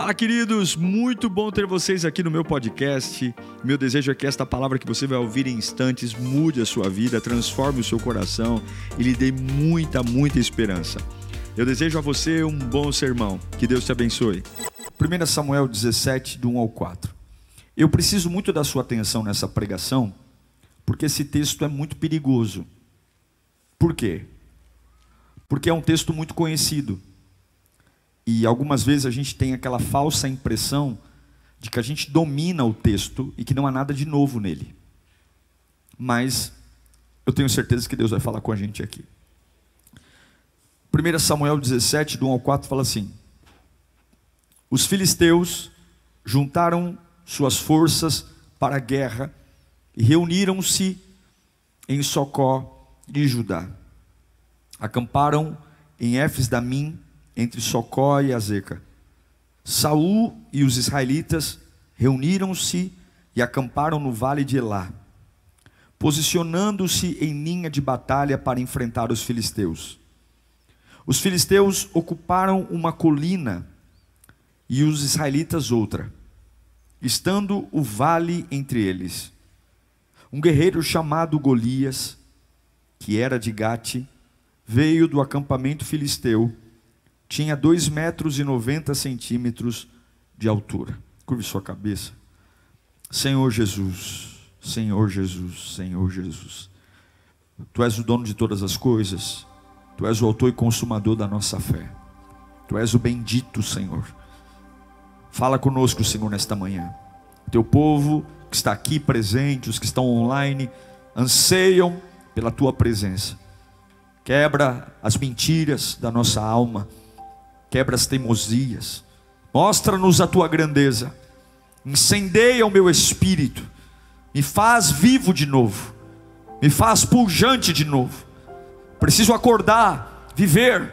Fala, queridos! Muito bom ter vocês aqui no meu podcast. Meu desejo é que esta palavra que você vai ouvir em instantes mude a sua vida, transforme o seu coração e lhe dê muita, muita esperança. Eu desejo a você um bom sermão. Que Deus te abençoe. 1 Samuel 17, do 1 ao 4. Eu preciso muito da sua atenção nessa pregação, porque esse texto é muito perigoso. Por quê? Porque é um texto muito conhecido. E algumas vezes a gente tem aquela falsa impressão de que a gente domina o texto e que não há nada de novo nele. Mas eu tenho certeza que Deus vai falar com a gente aqui. 1 Samuel 17, do 1 ao 4, fala assim: Os filisteus juntaram suas forças para a guerra e reuniram-se em Socó de Judá. Acamparam em Éfes Damim entre Socó e Azeca. Saul e os israelitas reuniram-se e acamparam no vale de Elá, posicionando-se em linha de batalha para enfrentar os filisteus. Os filisteus ocuparam uma colina e os israelitas outra, estando o vale entre eles. Um guerreiro chamado Golias, que era de Gate, veio do acampamento filisteu tinha 2 metros e 90 centímetros de altura. Curve sua cabeça. Senhor Jesus, Senhor Jesus, Senhor Jesus. Tu és o dono de todas as coisas. Tu és o autor e consumador da nossa fé. Tu és o bendito, Senhor. Fala conosco, Senhor, nesta manhã. Teu povo que está aqui presente, os que estão online, anseiam pela tua presença. Quebra as mentiras da nossa alma quebra as teimosias, mostra-nos a tua grandeza, incendeia o meu espírito, me faz vivo de novo, me faz pujante de novo. Preciso acordar, viver.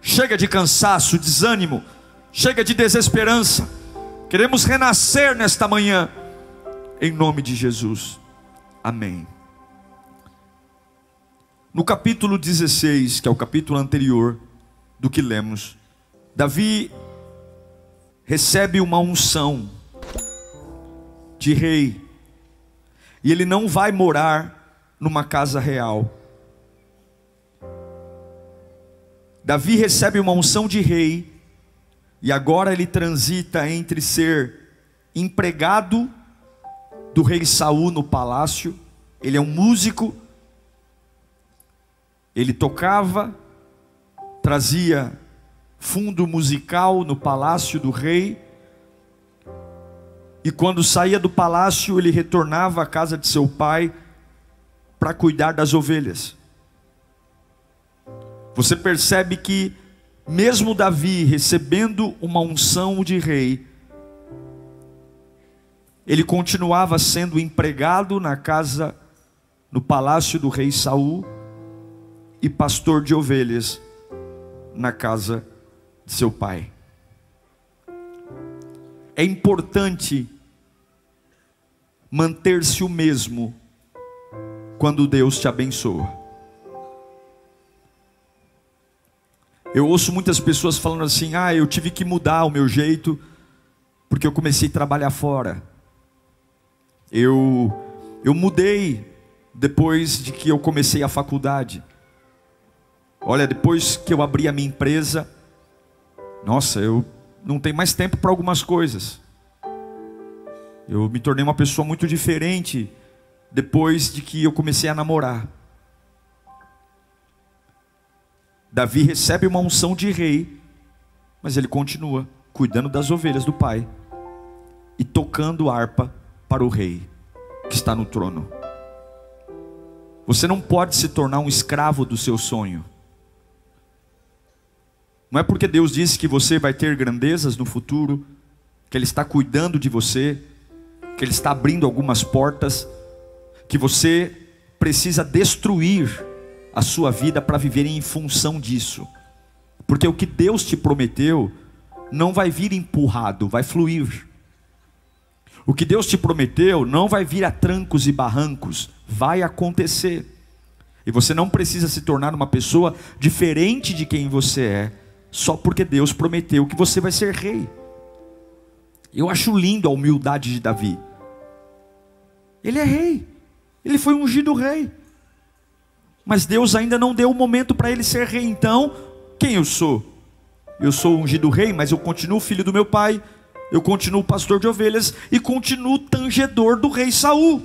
Chega de cansaço, desânimo, chega de desesperança. Queremos renascer nesta manhã, em nome de Jesus. Amém. No capítulo 16, que é o capítulo anterior do que lemos, Davi recebe uma unção de rei, e ele não vai morar numa casa real. Davi recebe uma unção de rei, e agora ele transita entre ser empregado do rei Saul no palácio, ele é um músico, ele tocava, trazia fundo musical no palácio do rei. E quando saía do palácio, ele retornava à casa de seu pai para cuidar das ovelhas. Você percebe que, mesmo Davi recebendo uma unção de rei, ele continuava sendo empregado na casa, no palácio do rei Saul, e pastor de ovelhas na casa de seu pai. É importante manter-se o mesmo quando Deus te abençoa. Eu ouço muitas pessoas falando assim: ah, eu tive que mudar o meu jeito, porque eu comecei a trabalhar fora. Eu, eu mudei depois de que eu comecei a faculdade. Olha, depois que eu abri a minha empresa, nossa, eu não tenho mais tempo para algumas coisas. Eu me tornei uma pessoa muito diferente depois de que eu comecei a namorar. Davi recebe uma unção de rei, mas ele continua cuidando das ovelhas do pai e tocando harpa para o rei que está no trono. Você não pode se tornar um escravo do seu sonho. Não é porque Deus disse que você vai ter grandezas no futuro, que Ele está cuidando de você, que Ele está abrindo algumas portas, que você precisa destruir a sua vida para viver em função disso. Porque o que Deus te prometeu não vai vir empurrado, vai fluir. O que Deus te prometeu não vai vir a trancos e barrancos, vai acontecer. E você não precisa se tornar uma pessoa diferente de quem você é, só porque Deus prometeu que você vai ser rei. Eu acho lindo a humildade de Davi. Ele é rei, ele foi ungido rei, mas Deus ainda não deu o momento para ele ser rei. Então, quem eu sou? Eu sou ungido rei, mas eu continuo filho do meu pai, eu continuo pastor de ovelhas e continuo tangedor do rei Saul.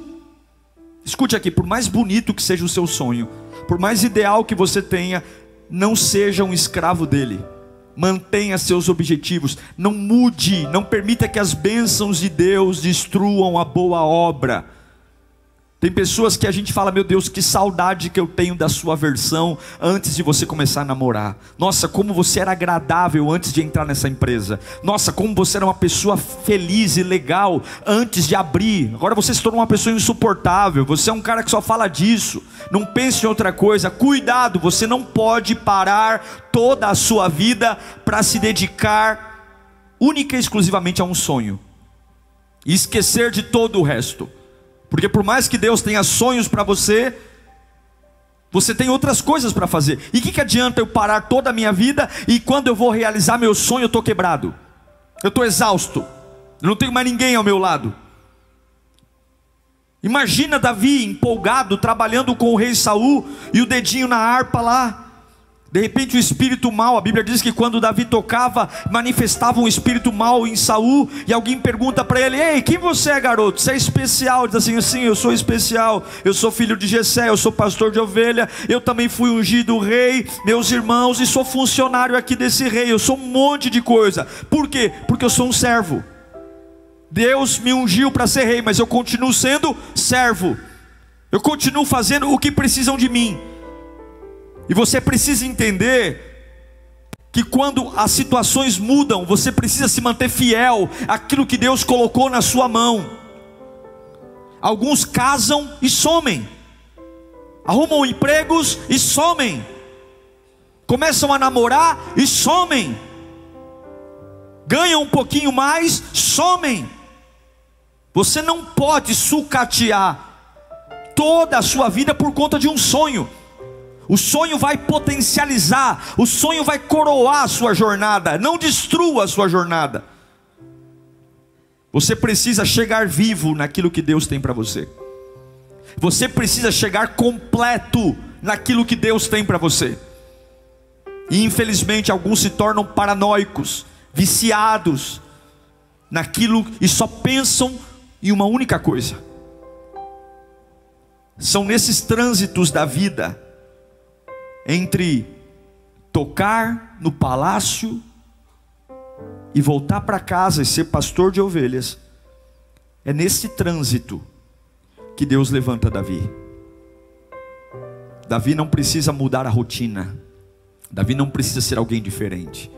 Escute aqui, por mais bonito que seja o seu sonho, por mais ideal que você tenha, não seja um escravo dele. Mantenha seus objetivos, não mude, não permita que as bênçãos de Deus destruam a boa obra. Tem pessoas que a gente fala, meu Deus, que saudade que eu tenho da sua versão antes de você começar a namorar. Nossa, como você era agradável antes de entrar nessa empresa. Nossa, como você era uma pessoa feliz e legal antes de abrir. Agora você se tornou uma pessoa insuportável. Você é um cara que só fala disso. Não pense em outra coisa. Cuidado, você não pode parar toda a sua vida para se dedicar única e exclusivamente a um sonho. E esquecer de todo o resto. Porque por mais que Deus tenha sonhos para você, você tem outras coisas para fazer. E o que, que adianta eu parar toda a minha vida e quando eu vou realizar meu sonho eu estou quebrado? Eu estou exausto. Eu não tenho mais ninguém ao meu lado. Imagina Davi empolgado, trabalhando com o rei Saul e o dedinho na harpa lá. De repente o espírito mal, a Bíblia diz que quando Davi tocava, manifestava um espírito mal em Saul, e alguém pergunta para ele: "Ei, quem você é, garoto? Você é especial?" Diz assim: "Sim, eu sou especial. Eu sou filho de Jessé, eu sou pastor de ovelha, eu também fui ungido rei, meus irmãos, e sou funcionário aqui desse rei. Eu sou um monte de coisa. Por quê? Porque eu sou um servo. Deus me ungiu para ser rei, mas eu continuo sendo servo. Eu continuo fazendo o que precisam de mim. E você precisa entender que quando as situações mudam, você precisa se manter fiel àquilo que Deus colocou na sua mão. Alguns casam e somem, arrumam empregos e somem, começam a namorar e somem, ganham um pouquinho mais, somem. Você não pode sucatear toda a sua vida por conta de um sonho. O sonho vai potencializar, o sonho vai coroar a sua jornada, não destrua a sua jornada. Você precisa chegar vivo naquilo que Deus tem para você. Você precisa chegar completo naquilo que Deus tem para você. E infelizmente alguns se tornam paranoicos, viciados naquilo e só pensam em uma única coisa. São nesses trânsitos da vida entre tocar no palácio e voltar para casa e ser pastor de ovelhas, é nesse trânsito que Deus levanta Davi. Davi não precisa mudar a rotina, Davi não precisa ser alguém diferente.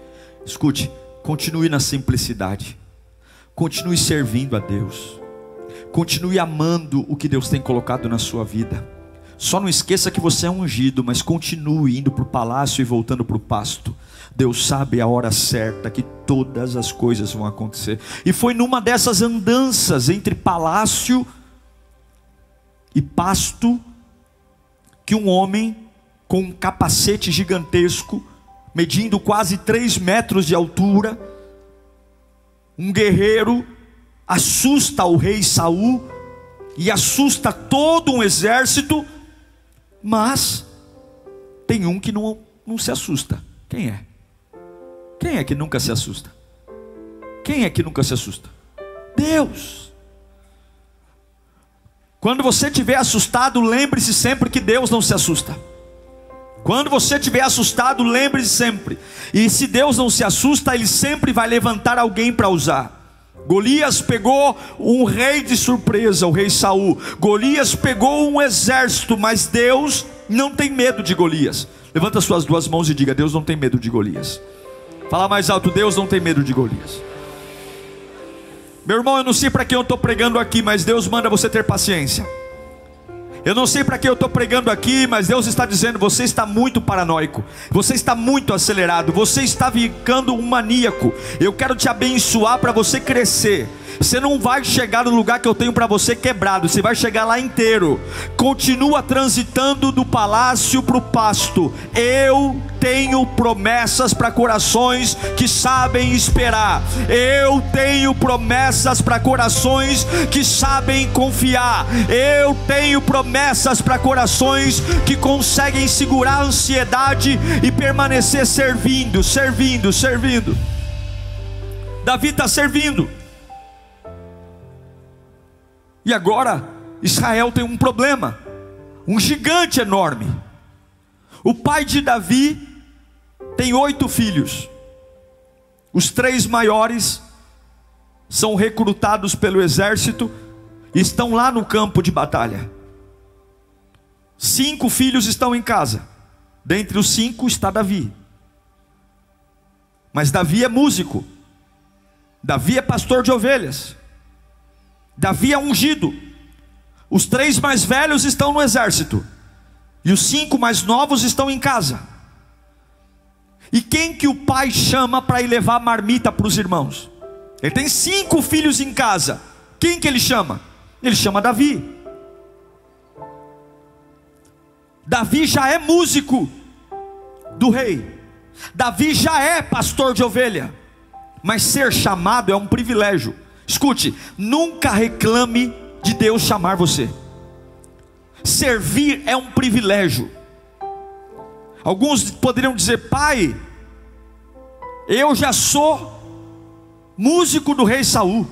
Escute, continue na simplicidade, continue servindo a Deus, continue amando o que Deus tem colocado na sua vida. Só não esqueça que você é ungido, mas continue indo para o palácio e voltando para o pasto. Deus sabe a hora certa que todas as coisas vão acontecer. E foi numa dessas andanças entre palácio e pasto que um homem com um capacete gigantesco, medindo quase três metros de altura, um guerreiro, assusta o rei Saul e assusta todo um exército mas tem um que não, não se assusta. Quem é? Quem é que nunca se assusta? Quem é que nunca se assusta? Deus. Quando você estiver assustado, lembre-se sempre que Deus não se assusta. Quando você estiver assustado, lembre-se sempre. E se Deus não se assusta, Ele sempre vai levantar alguém para usar. Golias pegou um rei de surpresa, o rei Saul. Golias pegou um exército, mas Deus não tem medo de Golias. Levanta suas duas mãos e diga: Deus não tem medo de Golias. Fala mais alto: Deus não tem medo de Golias. Meu irmão, eu não sei para quem eu estou pregando aqui, mas Deus manda você ter paciência. Eu não sei para que eu estou pregando aqui, mas Deus está dizendo: você está muito paranoico, você está muito acelerado, você está ficando um maníaco. Eu quero te abençoar para você crescer. Você não vai chegar no lugar que eu tenho para você quebrado, você vai chegar lá inteiro. Continua transitando do palácio para o pasto. Eu tenho promessas para corações que sabem esperar. Eu tenho promessas para corações que sabem confiar. Eu tenho promessas para corações que conseguem segurar a ansiedade e permanecer servindo, servindo, servindo. Davi está servindo. E agora, Israel tem um problema, um gigante enorme. O pai de Davi tem oito filhos. Os três maiores são recrutados pelo exército e estão lá no campo de batalha. Cinco filhos estão em casa. Dentre os cinco está Davi. Mas Davi é músico. Davi é pastor de ovelhas. Davi é ungido. Os três mais velhos estão no exército. E os cinco mais novos estão em casa. E quem que o pai chama para ir levar marmita para os irmãos? Ele tem cinco filhos em casa. Quem que ele chama? Ele chama Davi. Davi já é músico do rei. Davi já é pastor de ovelha mas ser chamado é um privilégio. Escute, nunca reclame de Deus chamar você. Servir é um privilégio. Alguns poderiam dizer, pai, eu já sou músico do rei Saul,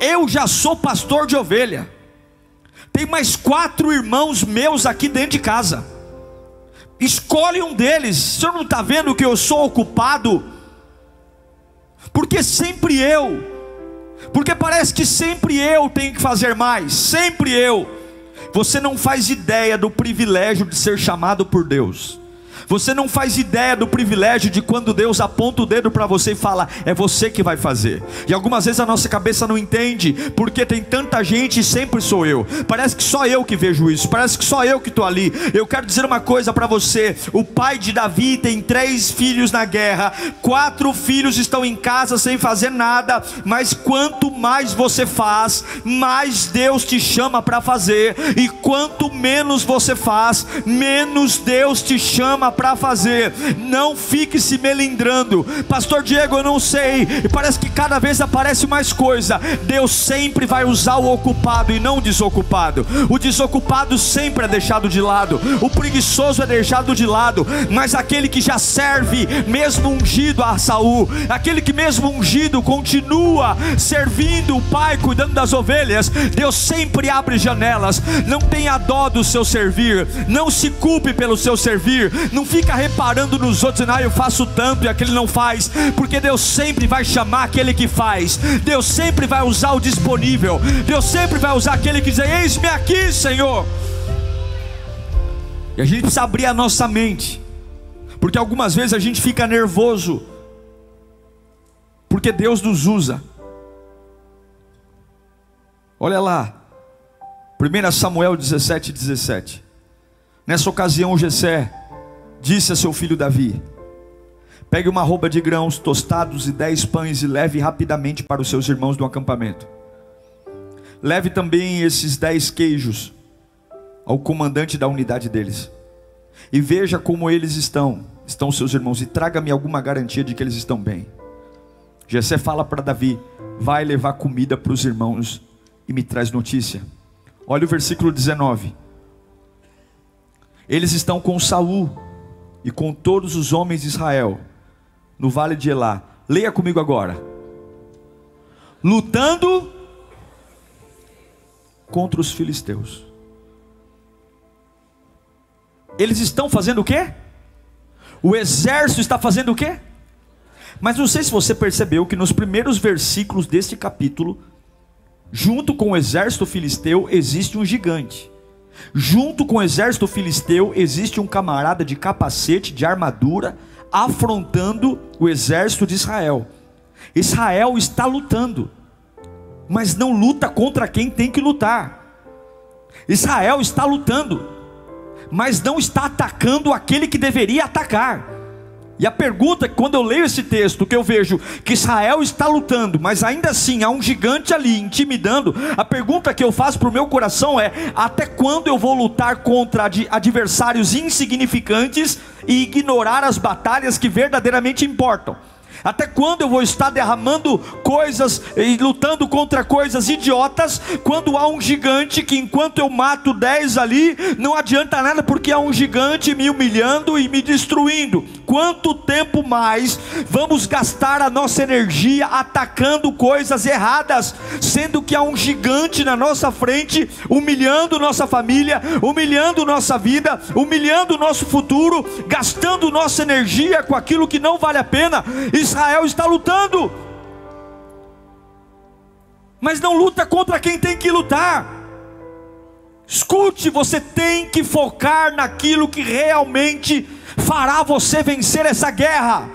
eu já sou pastor de ovelha, tem mais quatro irmãos meus aqui dentro de casa, escolhe um deles, o senhor não está vendo que eu sou ocupado? Porque sempre eu, porque parece que sempre eu tenho que fazer mais, sempre eu. Você não faz ideia do privilégio de ser chamado por Deus. Você não faz ideia do privilégio de quando Deus aponta o dedo para você e fala, é você que vai fazer. E algumas vezes a nossa cabeça não entende, porque tem tanta gente e sempre sou eu. Parece que só eu que vejo isso, parece que só eu que estou ali. Eu quero dizer uma coisa para você: o pai de Davi tem três filhos na guerra, quatro filhos estão em casa sem fazer nada, mas quanto mais você faz, mais Deus te chama para fazer, e quanto menos você faz, menos Deus te chama para fazer. Não fique se melindrando. Pastor Diego, eu não sei. E parece que cada vez aparece mais coisa. Deus sempre vai usar o ocupado e não o desocupado. O desocupado sempre é deixado de lado. O preguiçoso é deixado de lado. Mas aquele que já serve, mesmo ungido a Saul, aquele que mesmo ungido continua servindo o Pai, cuidando das ovelhas, Deus sempre abre janelas. Não tenha dó do seu servir. Não se culpe pelo seu servir. Não fica reparando nos outros, ah, eu faço tanto e aquele não faz, porque Deus sempre vai chamar aquele que faz, Deus sempre vai usar o disponível, Deus sempre vai usar aquele que diz: Eis-me aqui, Senhor. E a gente precisa abrir a nossa mente, porque algumas vezes a gente fica nervoso, porque Deus nos usa. Olha lá, 1 Samuel 17, 17. Nessa ocasião, Jessé disse a seu filho Davi: Pegue uma roupa de grãos tostados e dez pães e leve rapidamente para os seus irmãos do acampamento. Leve também esses dez queijos ao comandante da unidade deles. E veja como eles estão, estão seus irmãos, e traga-me alguma garantia de que eles estão bem. Jessé fala para Davi: Vai levar comida para os irmãos e me traz notícia. Olha o versículo 19. Eles estão com Saul e com todos os homens de Israel no vale de Elá. Leia comigo agora. Lutando contra os filisteus. Eles estão fazendo o quê? O exército está fazendo o quê? Mas não sei se você percebeu que nos primeiros versículos deste capítulo, junto com o exército filisteu, existe um gigante. Junto com o exército filisteu existe um camarada de capacete, de armadura, afrontando o exército de Israel. Israel está lutando, mas não luta contra quem tem que lutar. Israel está lutando, mas não está atacando aquele que deveria atacar. E a pergunta, quando eu leio esse texto, que eu vejo que Israel está lutando, mas ainda assim há um gigante ali intimidando, a pergunta que eu faço para o meu coração é: até quando eu vou lutar contra adversários insignificantes e ignorar as batalhas que verdadeiramente importam? Até quando eu vou estar derramando coisas e lutando contra coisas idiotas, quando há um gigante que enquanto eu mato dez ali, não adianta nada porque há um gigante me humilhando e me destruindo. Quanto tempo mais vamos gastar a nossa energia atacando coisas erradas, sendo que há um gigante na nossa frente, humilhando nossa família, humilhando nossa vida, humilhando nosso futuro, gastando nossa energia com aquilo que não vale a pena? Israel está lutando, mas não luta contra quem tem que lutar. Escute, você tem que focar naquilo que realmente fará você vencer essa guerra.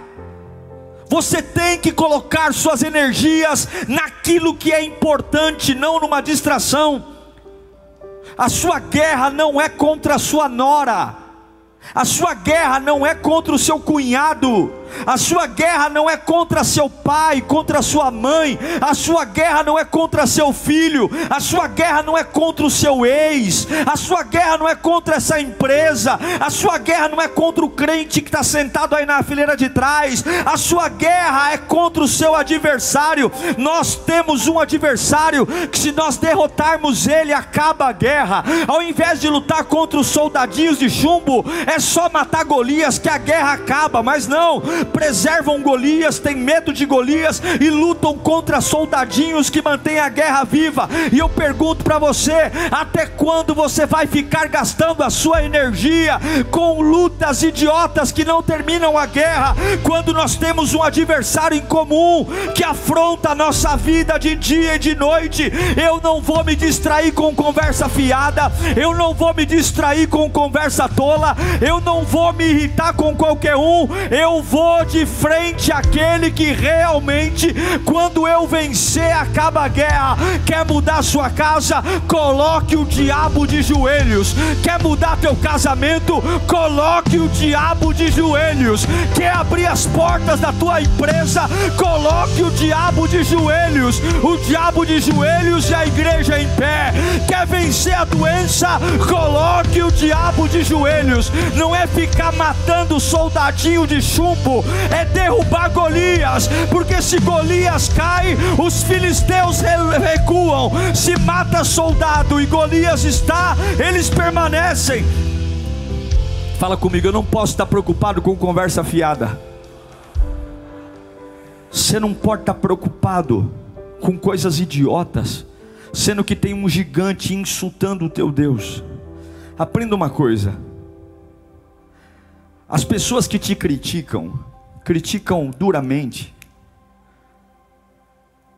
Você tem que colocar suas energias naquilo que é importante, não numa distração. A sua guerra não é contra a sua nora, a sua guerra não é contra o seu cunhado, a sua guerra não é contra seu pai, contra sua mãe, a sua guerra não é contra seu filho, a sua guerra não é contra o seu ex, a sua guerra não é contra essa empresa, a sua guerra não é contra o crente que está sentado aí na fileira de trás, a sua guerra é contra o seu adversário. Nós temos um adversário que, se nós derrotarmos ele, acaba a guerra. Ao invés de lutar contra os soldadinhos de chumbo, é só matar Golias que a guerra acaba, mas não, preservam Golias, têm medo de Golias e lutam contra soldadinhos que mantêm a guerra viva. E eu pergunto para você: até quando você vai ficar gastando a sua energia com lutas idiotas que não terminam a guerra, quando nós temos um adversário em comum que afronta a nossa vida de dia e de noite? Eu não vou me distrair com conversa fiada, eu não vou me distrair com conversa tola, eu não vou me irritar com qualquer um, eu vou de frente àquele que realmente, quando eu vencer, acaba a guerra. Quer mudar sua casa? Coloque o diabo de joelhos. Quer mudar teu casamento? Coloque o diabo de joelhos. Quer abrir as portas da tua empresa? Coloque o diabo de joelhos. O diabo de joelhos e a igreja em pé. Quer vencer a doença? Coloque o diabo de joelhos. Não é ficar matando soldadinho de chumbo é derrubar Golias, porque se Golias cai, os filisteus recuam. Se mata soldado e Golias está, eles permanecem. Fala comigo, eu não posso estar preocupado com conversa fiada. Você não pode estar preocupado com coisas idiotas, sendo que tem um gigante insultando o teu Deus. Aprenda uma coisa: as pessoas que te criticam, criticam duramente,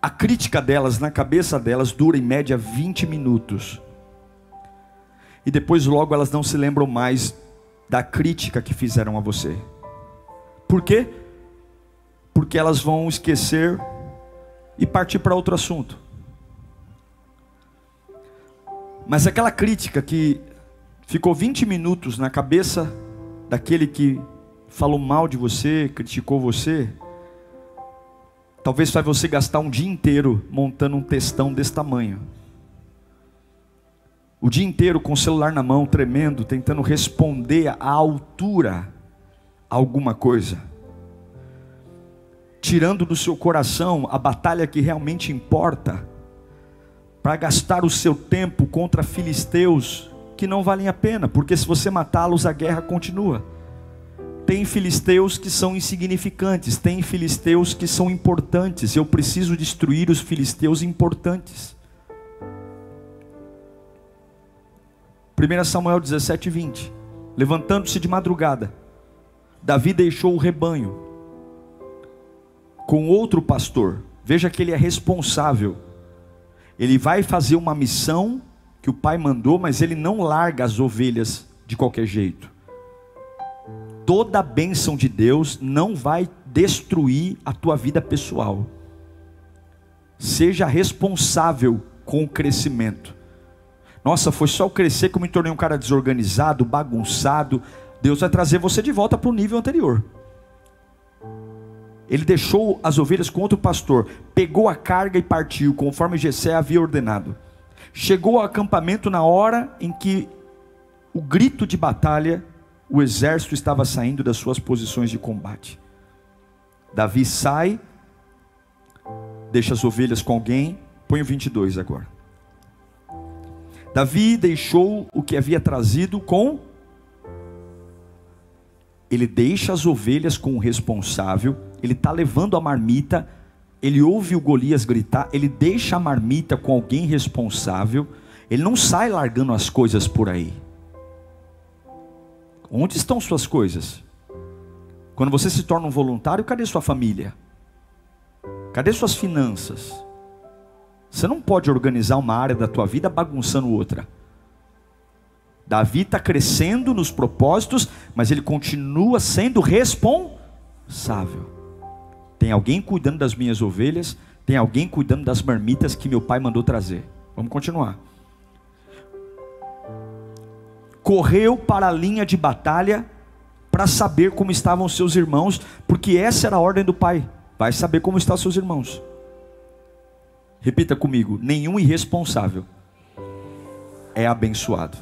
a crítica delas na cabeça delas dura em média 20 minutos. E depois logo elas não se lembram mais da crítica que fizeram a você. Por quê? Porque elas vão esquecer e partir para outro assunto. Mas aquela crítica que ficou 20 minutos na cabeça daquele que falou mal de você, criticou você, talvez faz você gastar um dia inteiro montando um textão desse tamanho. O dia inteiro com o celular na mão, tremendo, tentando responder à altura a alguma coisa. Tirando do seu coração a batalha que realmente importa, para gastar o seu tempo contra filisteus que não valem a pena, porque se você matá-los, a guerra continua. Tem filisteus que são insignificantes, tem filisteus que são importantes. Eu preciso destruir os filisteus importantes. 1 Samuel 17, 20. Levantando-se de madrugada, Davi deixou o rebanho com outro pastor. Veja que ele é responsável. Ele vai fazer uma missão que o pai mandou, mas ele não larga as ovelhas de qualquer jeito toda a bênção de Deus não vai destruir a tua vida pessoal. Seja responsável com o crescimento. Nossa, foi só o crescer que eu me tornei um cara desorganizado, bagunçado. Deus vai trazer você de volta para o nível anterior. Ele deixou as ovelhas com outro pastor, pegou a carga e partiu, conforme Jessé havia ordenado. Chegou ao acampamento na hora em que o grito de batalha, o exército estava saindo das suas posições de combate. Davi sai, deixa as ovelhas com alguém, põe o 22 agora. Davi deixou o que havia trazido com. Ele deixa as ovelhas com o responsável, ele está levando a marmita, ele ouve o Golias gritar, ele deixa a marmita com alguém responsável, ele não sai largando as coisas por aí. Onde estão suas coisas? Quando você se torna um voluntário, cadê sua família? Cadê suas finanças? Você não pode organizar uma área da tua vida bagunçando outra. Davi está crescendo nos propósitos, mas ele continua sendo responsável. Tem alguém cuidando das minhas ovelhas, tem alguém cuidando das marmitas que meu pai mandou trazer. Vamos continuar. Correu para a linha de batalha para saber como estavam seus irmãos, porque essa era a ordem do pai. Vai saber como estão seus irmãos. Repita comigo: nenhum irresponsável é abençoado.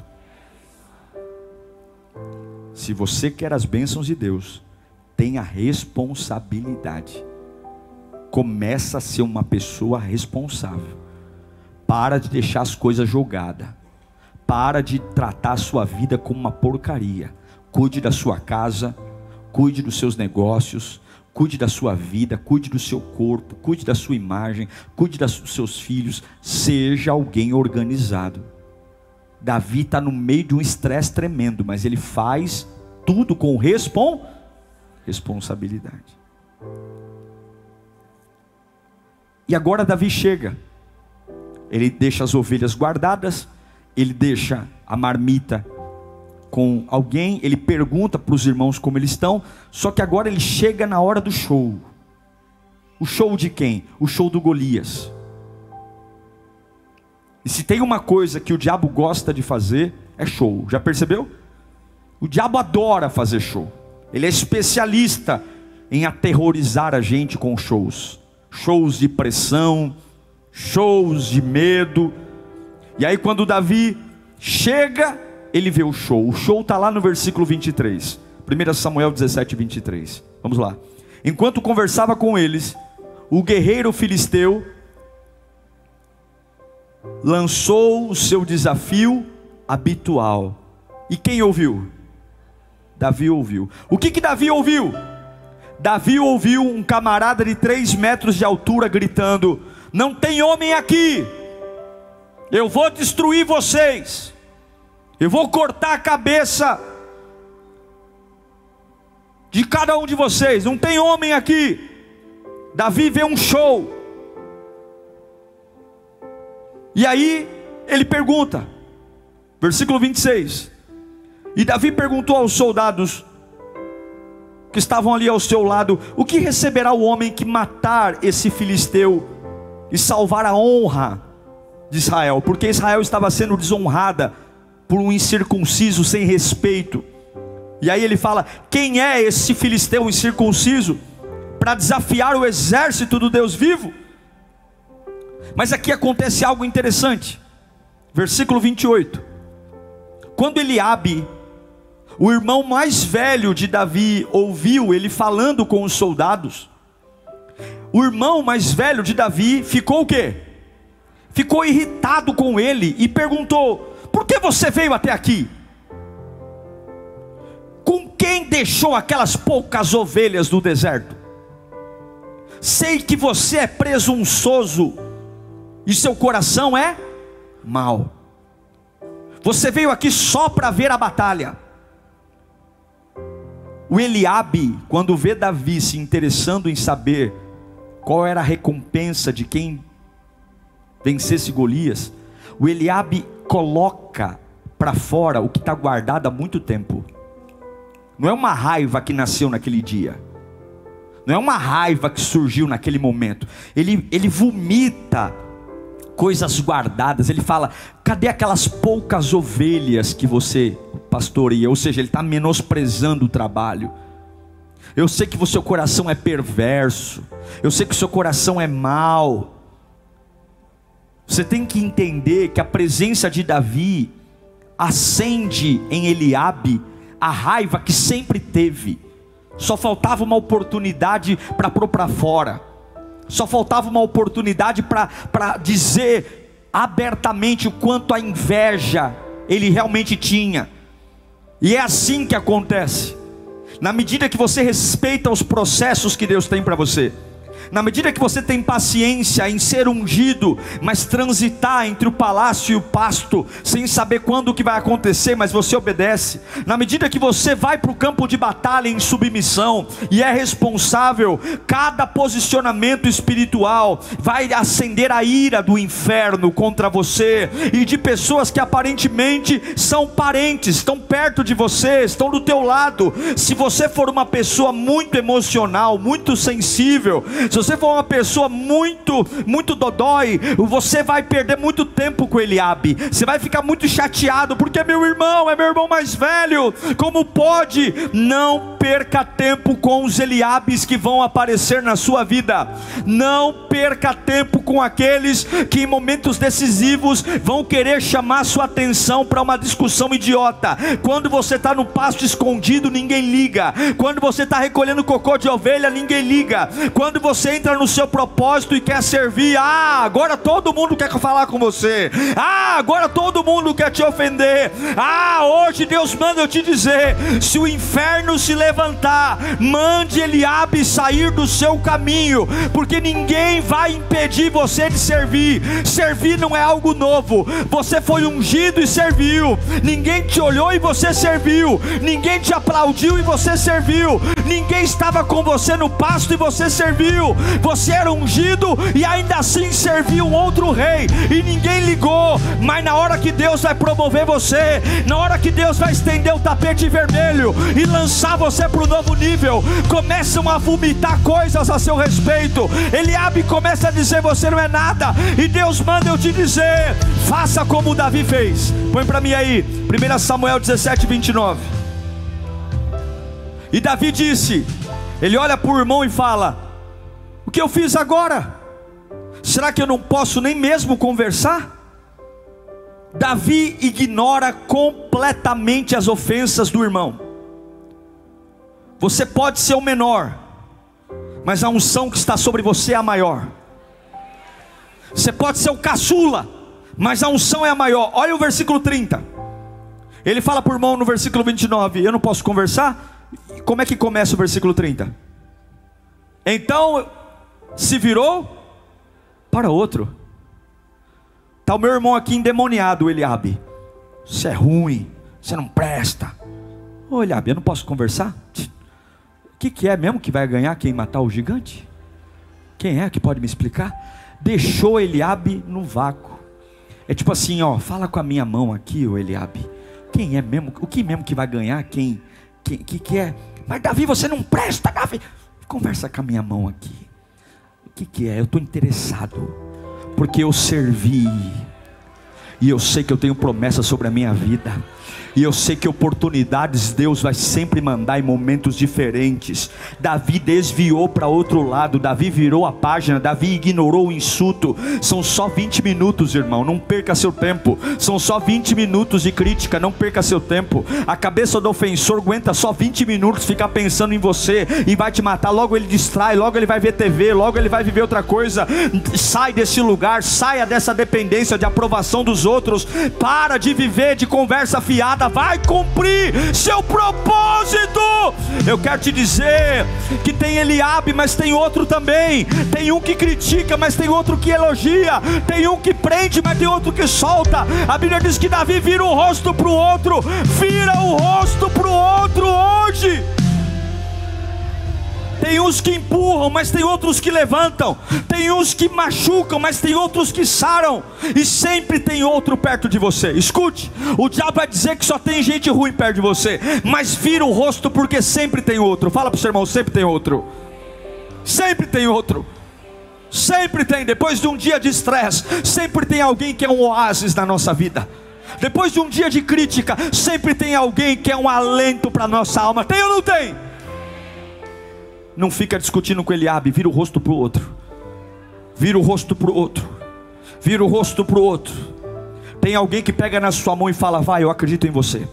Se você quer as bênçãos de Deus, tenha responsabilidade. Começa a ser uma pessoa responsável. Para de deixar as coisas jogadas. Para de tratar a sua vida como uma porcaria. Cuide da sua casa, cuide dos seus negócios, Cuide da sua vida, cuide do seu corpo, cuide da sua imagem, cuide dos seus filhos, seja alguém organizado. Davi está no meio de um estresse tremendo, mas ele faz tudo com respon responsabilidade. E agora Davi chega, ele deixa as ovelhas guardadas, ele deixa a marmita com alguém, ele pergunta para os irmãos como eles estão, só que agora ele chega na hora do show. O show de quem? O show do Golias. E se tem uma coisa que o diabo gosta de fazer, é show. Já percebeu? O diabo adora fazer show. Ele é especialista em aterrorizar a gente com shows. Shows de pressão, shows de medo. E aí quando Davi chega, ele vê o show. O show está lá no versículo 23. 1 Samuel 17, 23. Vamos lá. Enquanto conversava com eles, o guerreiro filisteu lançou o seu desafio habitual. E quem ouviu? Davi ouviu. O que que Davi ouviu? Davi ouviu um camarada de três metros de altura gritando: Não tem homem aqui, eu vou destruir vocês. Eu vou cortar a cabeça de cada um de vocês. Não tem homem aqui. Davi vê um show. E aí ele pergunta, versículo 26. E Davi perguntou aos soldados que estavam ali ao seu lado: O que receberá o homem que matar esse filisteu e salvar a honra de Israel? Porque Israel estava sendo desonrada por um incircunciso sem respeito. E aí ele fala: quem é esse filisteu incircunciso para desafiar o exército do Deus vivo? Mas aqui acontece algo interessante. Versículo 28. Quando Eliabe, o irmão mais velho de Davi, ouviu ele falando com os soldados, o irmão mais velho de Davi ficou o quê? Ficou irritado com ele e perguntou: por que você veio até aqui? Com quem deixou aquelas poucas ovelhas do deserto? Sei que você é presunçoso e seu coração é mau. Você veio aqui só para ver a batalha. O Eliabe, quando vê Davi se interessando em saber qual era a recompensa de quem vencesse Golias, o Eliabe coloca para fora o que está guardado há muito tempo. Não é uma raiva que nasceu naquele dia. Não é uma raiva que surgiu naquele momento. Ele, ele vomita coisas guardadas. Ele fala: cadê aquelas poucas ovelhas que você pastoreia? Ou seja, ele está menosprezando o trabalho. Eu sei que o seu coração é perverso. Eu sei que o seu coração é mau. Você tem que entender que a presença de Davi acende em Eliabe a raiva que sempre teve. Só faltava uma oportunidade para pôr para fora. Só faltava uma oportunidade para dizer abertamente o quanto a inveja ele realmente tinha. E é assim que acontece. Na medida que você respeita os processos que Deus tem para você, na medida que você tem paciência em ser ungido, mas transitar entre o palácio e o pasto, sem saber quando o que vai acontecer, mas você obedece. Na medida que você vai para o campo de batalha em submissão e é responsável, cada posicionamento espiritual vai acender a ira do inferno contra você e de pessoas que aparentemente são parentes, estão perto de você, estão do teu lado. Se você for uma pessoa muito emocional, muito sensível, se você for uma pessoa muito, muito dodói, você vai perder muito tempo com Eliabe. Você vai ficar muito chateado, porque é meu irmão, é meu irmão mais velho. Como pode? Não perca tempo com os Eliabes que vão aparecer na sua vida. Não perca tempo com aqueles que em momentos decisivos vão querer chamar sua atenção para uma discussão idiota. Quando você está no pasto escondido, ninguém liga. Quando você está recolhendo cocô de ovelha, ninguém liga. Quando você entra no seu propósito e quer servir, ah, agora todo mundo quer falar com você, ah, agora todo mundo quer te ofender, ah, hoje Deus manda eu te dizer: se o inferno se levantar, mande Eliabe sair do seu caminho, porque ninguém vai impedir você de servir. Servir não é algo novo, você foi ungido e serviu, ninguém te olhou e você serviu, ninguém te aplaudiu e você serviu, ninguém estava com você no pasto e você serviu, você era ungido e ainda assim serviu um outro rei e ninguém ligou. Mas na hora que Deus vai promover você, na hora que Deus vai estender o tapete vermelho e lançar você para o novo nível, começam a vomitar coisas a seu respeito. Eliabe começa a dizer: Você não é nada, e Deus manda eu te dizer: Faça como Davi fez. Põe para mim aí, 1 Samuel 17, 29. E Davi disse: Ele olha para o irmão e fala: que eu fiz agora? Será que eu não posso nem mesmo conversar? Davi ignora completamente as ofensas do irmão. Você pode ser o menor, mas a unção que está sobre você é a maior. Você pode ser o caçula, mas a unção é a maior. Olha o versículo 30. Ele fala por mão no versículo 29: Eu não posso conversar? Como é que começa o versículo 30? Então se virou para outro. Está o meu irmão aqui endemoniado, Eliabe. Você é ruim, você não presta. Ô Eliabe, eu não posso conversar? O que, que é mesmo que vai ganhar quem matar o gigante? Quem é que pode me explicar? Deixou Eliabe no vácuo. É tipo assim, ó, fala com a minha mão aqui, ô Eliabe. Quem é mesmo? O que mesmo que vai ganhar? Quem? Quem que, que é? Mas Davi, você não presta, Davi. Conversa com a minha mão aqui que, que é? Eu estou interessado, porque eu servi, e eu sei que eu tenho promessa sobre a minha vida. E eu sei que oportunidades Deus vai sempre mandar em momentos diferentes. Davi desviou para outro lado, Davi virou a página, Davi ignorou o insulto. São só 20 minutos, irmão, não perca seu tempo. São só 20 minutos de crítica, não perca seu tempo. A cabeça do ofensor aguenta só 20 minutos ficar pensando em você e vai te matar. Logo ele distrai, logo ele vai ver TV, logo ele vai viver outra coisa. Sai desse lugar, saia dessa dependência de aprovação dos outros. Para de viver de conversa fiada vai cumprir seu propósito. Eu quero te dizer que tem Eliabe, mas tem outro também. Tem um que critica, mas tem outro que elogia. Tem um que prende, mas tem outro que solta. A Bíblia diz que Davi vira o rosto para o outro, vira o rosto para o outro hoje. Tem uns que empurram, mas tem outros que levantam. Tem uns que machucam, mas tem outros que saram. E sempre tem outro perto de você. Escute, o diabo vai dizer que só tem gente ruim perto de você, mas vira o rosto porque sempre tem outro. Fala para o seu irmão, sempre tem outro. Sempre tem outro. Sempre tem, depois de um dia de estresse, sempre tem alguém que é um oásis na nossa vida. Depois de um dia de crítica, sempre tem alguém que é um alento para nossa alma. Tem ou não tem? Não fica discutindo com Eliabe, vira o rosto para o outro. Vira o rosto para o outro. Vira o rosto para o outro. Tem alguém que pega na sua mão e fala: Vai, eu acredito em você.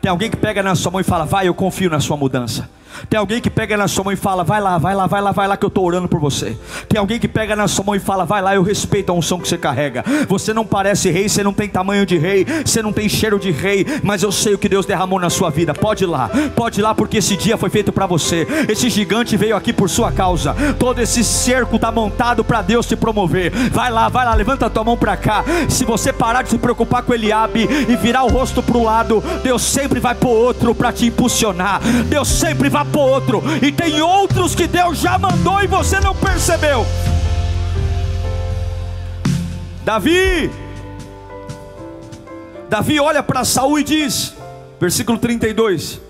Tem alguém que pega na sua mão e fala: Vai, eu confio na sua mudança. Tem alguém que pega na sua mão e fala: Vai lá, vai lá, vai lá, vai lá, que eu estou orando por você. Tem alguém que pega na sua mão e fala: Vai lá, eu respeito a unção que você carrega. Você não parece rei, você não tem tamanho de rei, você não tem cheiro de rei, mas eu sei o que Deus derramou na sua vida. Pode ir lá, pode ir lá, porque esse dia foi feito para você. Esse gigante veio aqui por sua causa. Todo esse cerco está montado para Deus te promover. Vai lá, vai lá, levanta a tua mão para cá. Se você parar de se preocupar com Eliabe e virar o rosto para o lado, Deus sempre vai pôr outro para te impulsionar. Deus sempre vai para outro, e tem outros que Deus já mandou e você não percebeu. Davi, Davi olha para Saul e diz, versículo 32,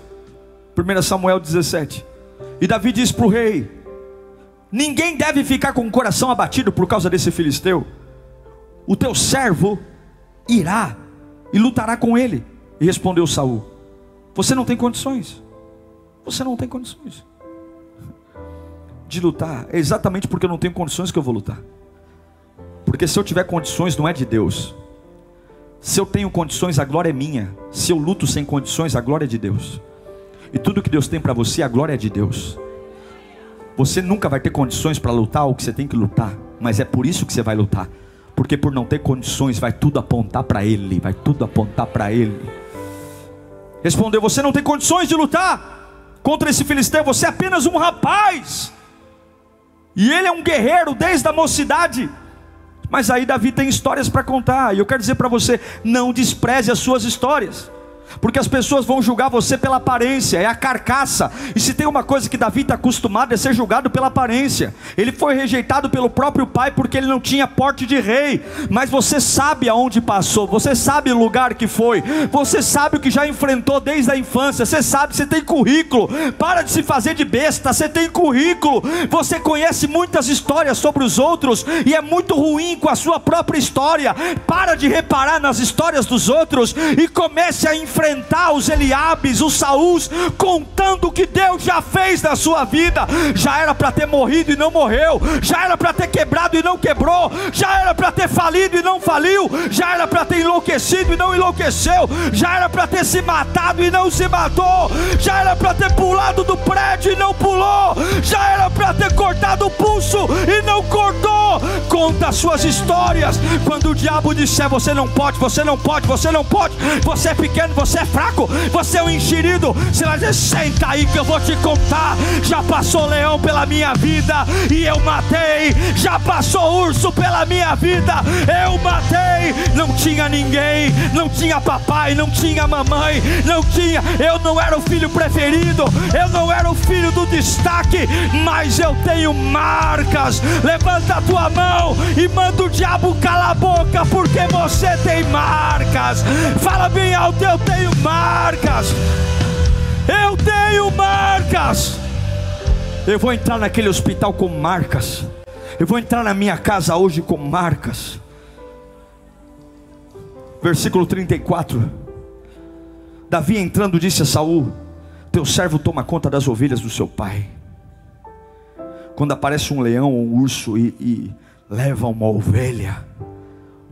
1 Samuel 17, e Davi diz para o rei: Ninguém deve ficar com o coração abatido por causa desse filisteu, o teu servo irá e lutará com ele. E respondeu Saul: Você não tem condições. Você não tem condições de lutar. É exatamente porque eu não tenho condições que eu vou lutar. Porque se eu tiver condições, não é de Deus. Se eu tenho condições, a glória é minha. Se eu luto sem condições, a glória é de Deus. E tudo que Deus tem para você, a glória é de Deus. Você nunca vai ter condições para lutar o que você tem que lutar, mas é por isso que você vai lutar. Porque por não ter condições, vai tudo apontar para Ele, vai tudo apontar para Ele. Respondeu: Você não tem condições de lutar contra esse filisteu, você é apenas um rapaz. E ele é um guerreiro desde a mocidade. Mas aí Davi tem histórias para contar, e eu quero dizer para você: não despreze as suas histórias porque as pessoas vão julgar você pela aparência, é a carcaça. E se tem uma coisa que Davi está acostumado é ser julgado pela aparência. Ele foi rejeitado pelo próprio pai porque ele não tinha porte de rei. Mas você sabe aonde passou, você sabe o lugar que foi, você sabe o que já enfrentou desde a infância. Você sabe, você tem currículo. Para de se fazer de besta, você tem currículo. Você conhece muitas histórias sobre os outros e é muito ruim com a sua própria história. Para de reparar nas histórias dos outros e comece a enfrentar enfrentar os Eliabes, os Saús, contando o que Deus já fez na sua vida. Já era para ter morrido e não morreu, já era para ter quebrado e não quebrou, já era para ter falido e não faliu, já era para ter enlouquecido e não enlouqueceu, já era para ter se matado e não se matou, já era para ter pulado do prédio e não pulou, já era para ter cortado o pulso e não cortou. Conta as suas histórias. Quando o diabo disser você não pode, você não pode, você não pode, você é pequeno, você você é fraco, você é um enxerido. Você vai dizer: senta aí que eu vou te contar. Já passou leão pela minha vida e eu matei. Já passou urso pela minha vida, eu matei. Não tinha ninguém, não tinha papai, não tinha mamãe, não tinha. Eu não era o filho preferido, eu não era o filho do destaque, mas eu tenho marcas. Levanta a tua mão e manda o diabo calar a boca, porque você tem marcas. Fala bem alto, eu tenho tenho marcas. Eu tenho marcas. Eu vou entrar naquele hospital com marcas. Eu vou entrar na minha casa hoje com marcas. Versículo 34. Davi entrando disse a Saul: Teu servo toma conta das ovelhas do seu pai. Quando aparece um leão ou um urso e, e leva uma ovelha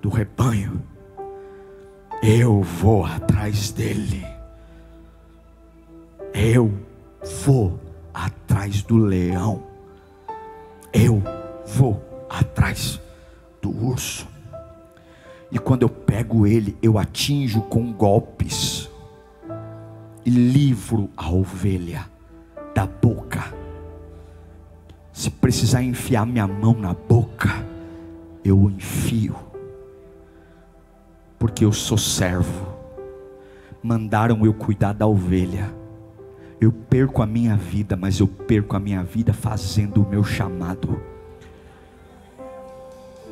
do rebanho, eu vou atrás dele. Eu vou atrás do leão. Eu vou atrás do urso. E quando eu pego ele, eu atinjo com golpes e livro a ovelha da boca. Se precisar enfiar minha mão na boca, eu enfio porque eu sou servo. Mandaram eu cuidar da ovelha. Eu perco a minha vida, mas eu perco a minha vida fazendo o meu chamado.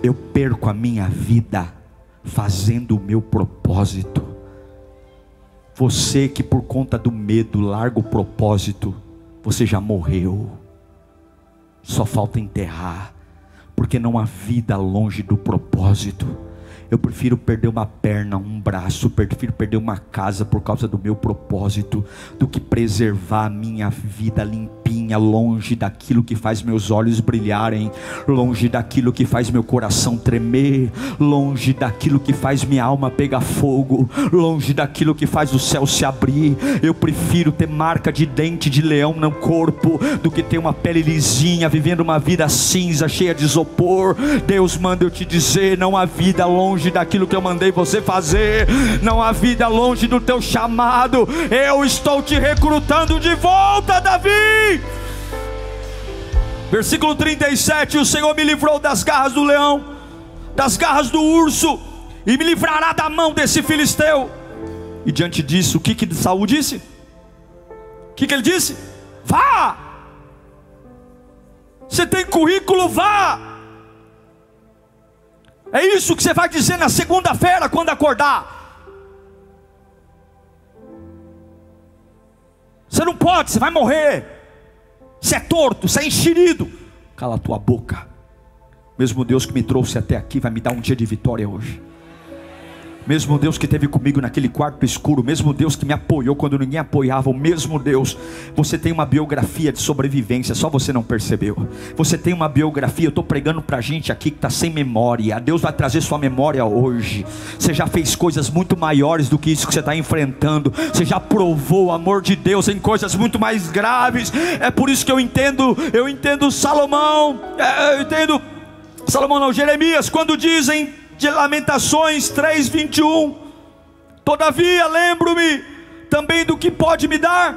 Eu perco a minha vida fazendo o meu propósito. Você que por conta do medo larga o propósito, você já morreu. Só falta enterrar, porque não há vida longe do propósito. Eu prefiro perder uma perna, um braço, prefiro perder uma casa por causa do meu propósito, do que preservar a minha vida limpinha longe daquilo que faz meus olhos brilharem, longe daquilo que faz meu coração tremer, longe daquilo que faz minha alma pegar fogo, longe daquilo que faz o céu se abrir. Eu prefiro ter marca de dente de leão no corpo do que ter uma pele lisinha, vivendo uma vida cinza, cheia de isopor. Deus manda eu te dizer: não há vida longe daquilo que eu mandei você fazer, não há vida longe do teu chamado. Eu estou te recrutando de volta, Davi. Versículo 37: O Senhor me livrou das garras do leão, das garras do urso, e me livrará da mão desse filisteu. E diante disso, o que, que Saul disse? O que, que ele disse? Vá! Você tem currículo, vá! É isso que você vai dizer na segunda-feira quando acordar. Você não pode, você vai morrer. Você é torto, você é enxerido. Cala a tua boca. Mesmo Deus que me trouxe até aqui vai me dar um dia de vitória hoje. Mesmo Deus que esteve comigo naquele quarto escuro, mesmo Deus que me apoiou quando ninguém apoiava, o mesmo Deus, você tem uma biografia de sobrevivência, só você não percebeu. Você tem uma biografia, eu estou pregando para gente aqui que está sem memória. Deus vai trazer sua memória hoje. Você já fez coisas muito maiores do que isso que você está enfrentando. Você já provou o amor de Deus em coisas muito mais graves. É por isso que eu entendo, eu entendo Salomão, é, eu entendo Salomão não, Jeremias, quando dizem de Lamentações 3:21. Todavia, lembro-me também do que pode me dar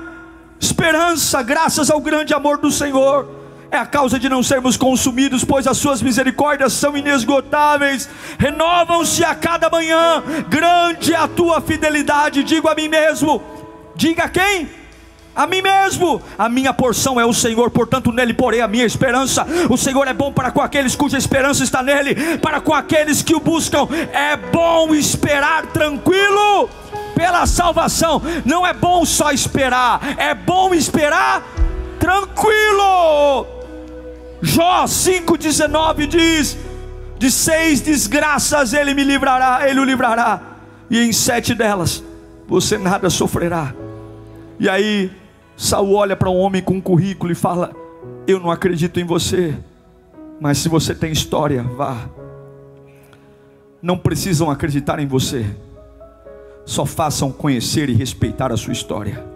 esperança, graças ao grande amor do Senhor. É a causa de não sermos consumidos, pois as suas misericórdias são inesgotáveis, renovam-se a cada manhã. Grande é a tua fidelidade, digo a mim mesmo. Diga a quem? A mim mesmo. A minha porção é o Senhor, portanto nele porei a minha esperança. O Senhor é bom para com aqueles cuja esperança está nele, para com aqueles que o buscam. É bom esperar tranquilo pela salvação. Não é bom só esperar, é bom esperar tranquilo. Jó 5,19 diz: De seis desgraças ele me livrará, ele o livrará, e em sete delas você nada sofrerá. E aí Saul olha para um homem com um currículo e fala: Eu não acredito em você, mas se você tem história, vá. Não precisam acreditar em você, só façam conhecer e respeitar a sua história.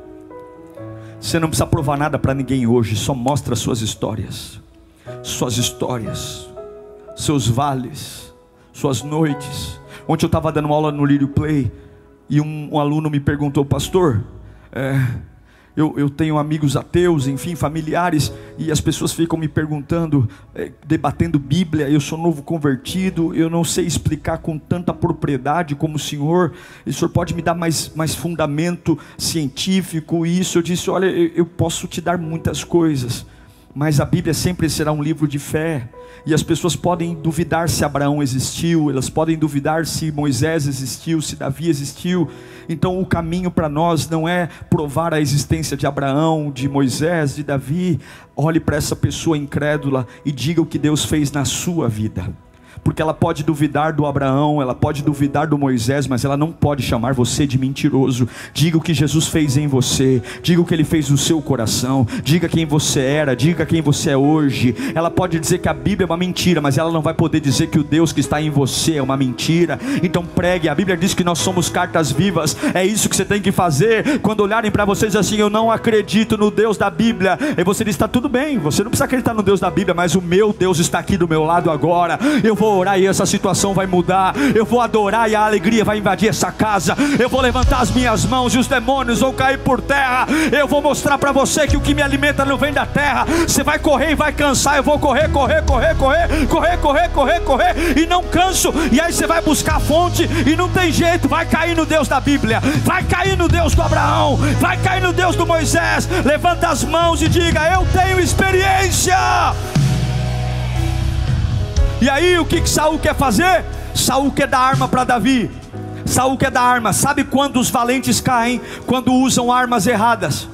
Você não precisa provar nada para ninguém hoje, só mostra suas histórias, suas histórias, seus vales, suas noites. Ontem eu estava dando aula no Lírio Play e um, um aluno me perguntou, pastor, é, eu, eu, tenho amigos ateus, enfim, familiares, e as pessoas ficam me perguntando, é, debatendo Bíblia. Eu sou novo convertido, eu não sei explicar com tanta propriedade como o senhor. E o senhor pode me dar mais, mais fundamento científico? E isso eu disse: olha, eu, eu posso te dar muitas coisas, mas a Bíblia sempre será um livro de fé. E as pessoas podem duvidar se Abraão existiu, elas podem duvidar se Moisés existiu, se Davi existiu. Então o caminho para nós não é provar a existência de Abraão, de Moisés, de Davi. Olhe para essa pessoa incrédula e diga o que Deus fez na sua vida porque ela pode duvidar do Abraão, ela pode duvidar do Moisés, mas ela não pode chamar você de mentiroso. Diga o que Jesus fez em você, diga o que ele fez no seu coração, diga quem você era, diga quem você é hoje. Ela pode dizer que a Bíblia é uma mentira, mas ela não vai poder dizer que o Deus que está em você é uma mentira. Então pregue, a Bíblia diz que nós somos cartas vivas, é isso que você tem que fazer. Quando olharem para vocês assim, eu não acredito no Deus da Bíblia, e você diz: está tudo bem, você não precisa acreditar no Deus da Bíblia, mas o meu Deus está aqui do meu lado agora. Eu vou orar e essa situação vai mudar. Eu vou adorar e a alegria vai invadir essa casa. Eu vou levantar as minhas mãos e os demônios vão cair por terra. Eu vou mostrar para você que o que me alimenta não vem da terra. Você vai correr e vai cansar. Eu vou correr, correr, correr, correr, correr, correr, correr, correr e não canso. E aí você vai buscar a fonte e não tem jeito. Vai cair no Deus da Bíblia. Vai cair no Deus do Abraão. Vai cair no Deus do Moisés. Levanta as mãos e diga: Eu tenho experiência. E aí o que, que Saul quer fazer? Saul quer dar arma para Davi. Saul quer dar arma. Sabe quando os valentes caem? Quando usam armas erradas.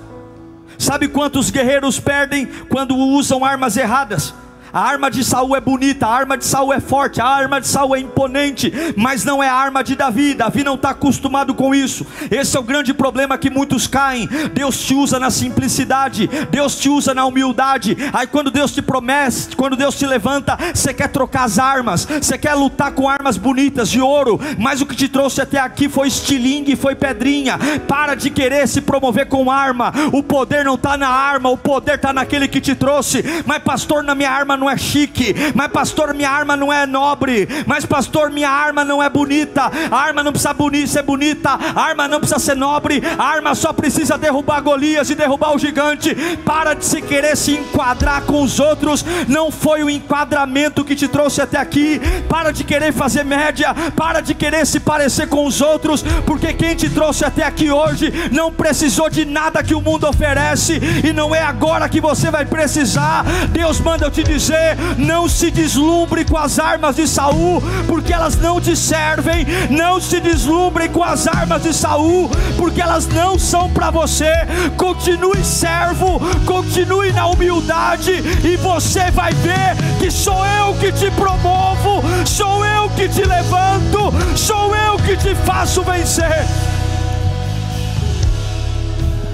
Sabe quantos guerreiros perdem quando usam armas erradas? A arma de Saul é bonita, a arma de Saul é forte, a arma de Saul é imponente, mas não é a arma de Davi. Davi não está acostumado com isso. Esse é o grande problema que muitos caem. Deus te usa na simplicidade, Deus te usa na humildade. Aí quando Deus te promete, quando Deus te levanta, você quer trocar as armas, você quer lutar com armas bonitas de ouro, mas o que te trouxe até aqui foi estilingue, foi pedrinha. Para de querer se promover com arma. O poder não está na arma, o poder está naquele que te trouxe. Mas pastor, na minha arma não é chique. Mas pastor, minha arma não é nobre. Mas pastor, minha arma não é bonita. A arma não precisa ser bonita. A arma não precisa ser nobre. A arma só precisa derrubar Golias e derrubar o gigante. Para de se querer se enquadrar com os outros. Não foi o enquadramento que te trouxe até aqui. Para de querer fazer média. Para de querer se parecer com os outros. Porque quem te trouxe até aqui hoje não precisou de nada que o mundo oferece. E não é agora que você vai precisar. Deus manda eu te dizer: não se deslumbre com as armas de Saul, porque elas não te servem. Não se deslumbre com as armas de Saul, porque elas não são para você. Continue servo, continue na humildade, e você vai ver que sou eu que te promovo, sou eu que te levanto, sou eu que te faço vencer.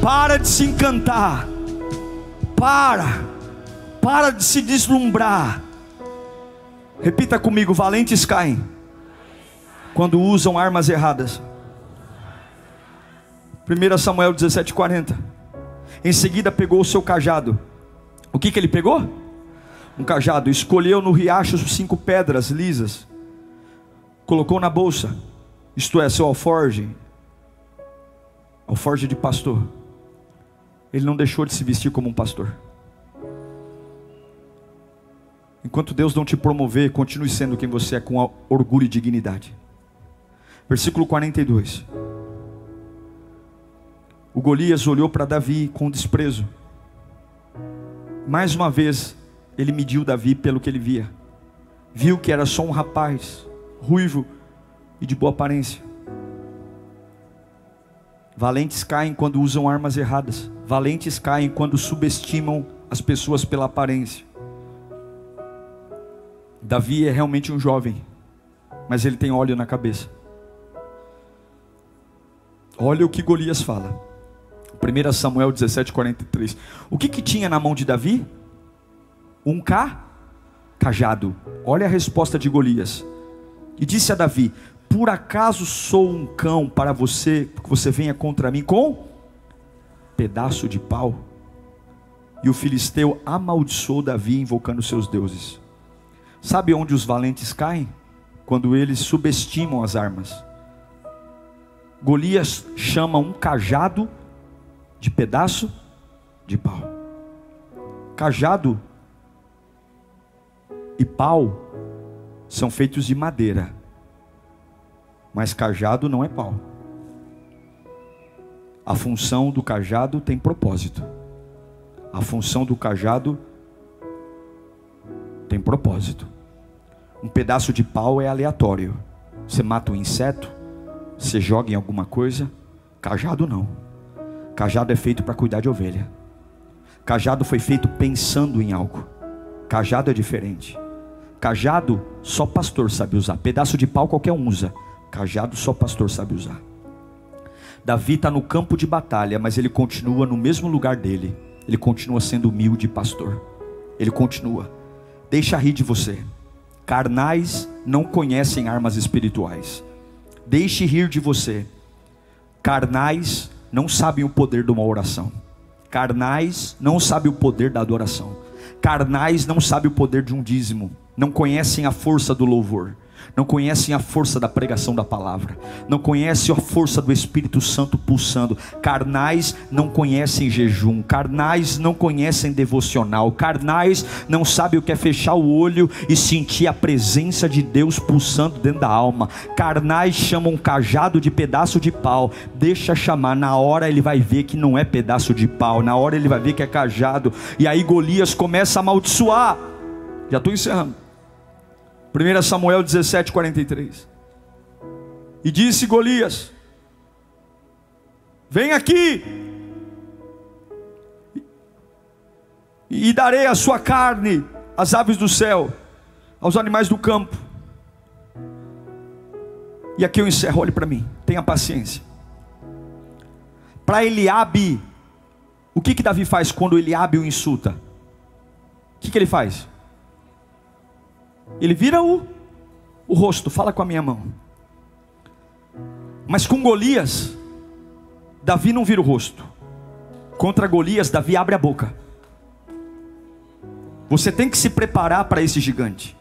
Para de se encantar. Para. Para de se deslumbrar. Repita comigo: valentes caem quando usam armas erradas. 1 Samuel 17,40. Em seguida pegou o seu cajado. O que, que ele pegou? Um cajado. Escolheu no riacho cinco pedras lisas. Colocou na bolsa. Isto é, seu alforge. Alforge de pastor ele não deixou de se vestir como um pastor. Enquanto Deus não te promover, continue sendo quem você é com orgulho e dignidade. Versículo 42. O Golias olhou para Davi com desprezo. Mais uma vez, ele mediu Davi pelo que ele via. Viu que era só um rapaz, ruivo e de boa aparência. Valentes caem quando usam armas erradas. Valentes caem quando subestimam as pessoas pela aparência. Davi é realmente um jovem, mas ele tem óleo na cabeça. Olha o que Golias fala. 1 Samuel 17:43. O que que tinha na mão de Davi? Um ca cajado. Olha a resposta de Golias. E disse a Davi: por acaso sou um cão para você, que você venha contra mim com pedaço de pau? E o filisteu amaldiçoou Davi, invocando seus deuses. Sabe onde os valentes caem? Quando eles subestimam as armas. Golias chama um cajado de pedaço de pau. Cajado e pau são feitos de madeira mas cajado não é pau. A função do cajado tem propósito. A função do cajado tem propósito. Um pedaço de pau é aleatório. Você mata um inseto, você joga em alguma coisa. Cajado não. Cajado é feito para cuidar de ovelha. Cajado foi feito pensando em algo. Cajado é diferente. Cajado só pastor sabe usar. Pedaço de pau qualquer um usa. Cajado só pastor sabe usar. Davi está no campo de batalha, mas ele continua no mesmo lugar dele. Ele continua sendo humilde pastor. Ele continua. Deixa rir de você. Carnais não conhecem armas espirituais. Deixe rir de você. Carnais não sabem o poder de uma oração. Carnais não sabem o poder da adoração. Carnais não sabem o poder de um dízimo. Não conhecem a força do louvor não conhecem a força da pregação da palavra, não conhecem a força do Espírito Santo pulsando. Carnais não conhecem jejum, carnais não conhecem devocional, carnais não sabem o que é fechar o olho e sentir a presença de Deus pulsando dentro da alma. Carnais chamam um cajado de pedaço de pau, deixa chamar, na hora ele vai ver que não é pedaço de pau, na hora ele vai ver que é cajado, e aí Golias começa a amaldiçoar. Já estou encerrando. 1 Samuel 17, 43. E disse Golias: Vem aqui, e darei a sua carne às aves do céu, aos animais do campo. E aqui eu encerro, olhe para mim, tenha paciência. Para Eliabe, o que que Davi faz quando Eliabe o insulta? O que que ele faz? Ele vira o, o rosto, fala com a minha mão. Mas com Golias, Davi não vira o rosto. Contra Golias, Davi abre a boca. Você tem que se preparar para esse gigante.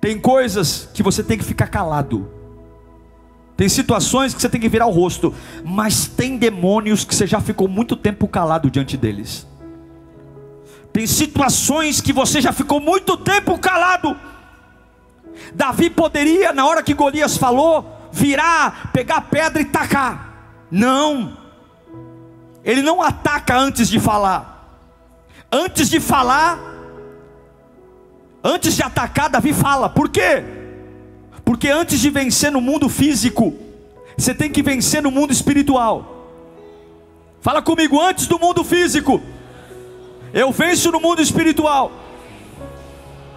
Tem coisas que você tem que ficar calado. Tem situações que você tem que virar o rosto, mas tem demônios que você já ficou muito tempo calado diante deles. Tem situações que você já ficou muito tempo calado. Davi poderia, na hora que Golias falou, virar, pegar pedra e tacar. Não. Ele não ataca antes de falar. Antes de falar, antes de atacar, Davi fala. Por quê? Porque antes de vencer no mundo físico, você tem que vencer no mundo espiritual. Fala comigo, antes do mundo físico, eu venço no mundo espiritual.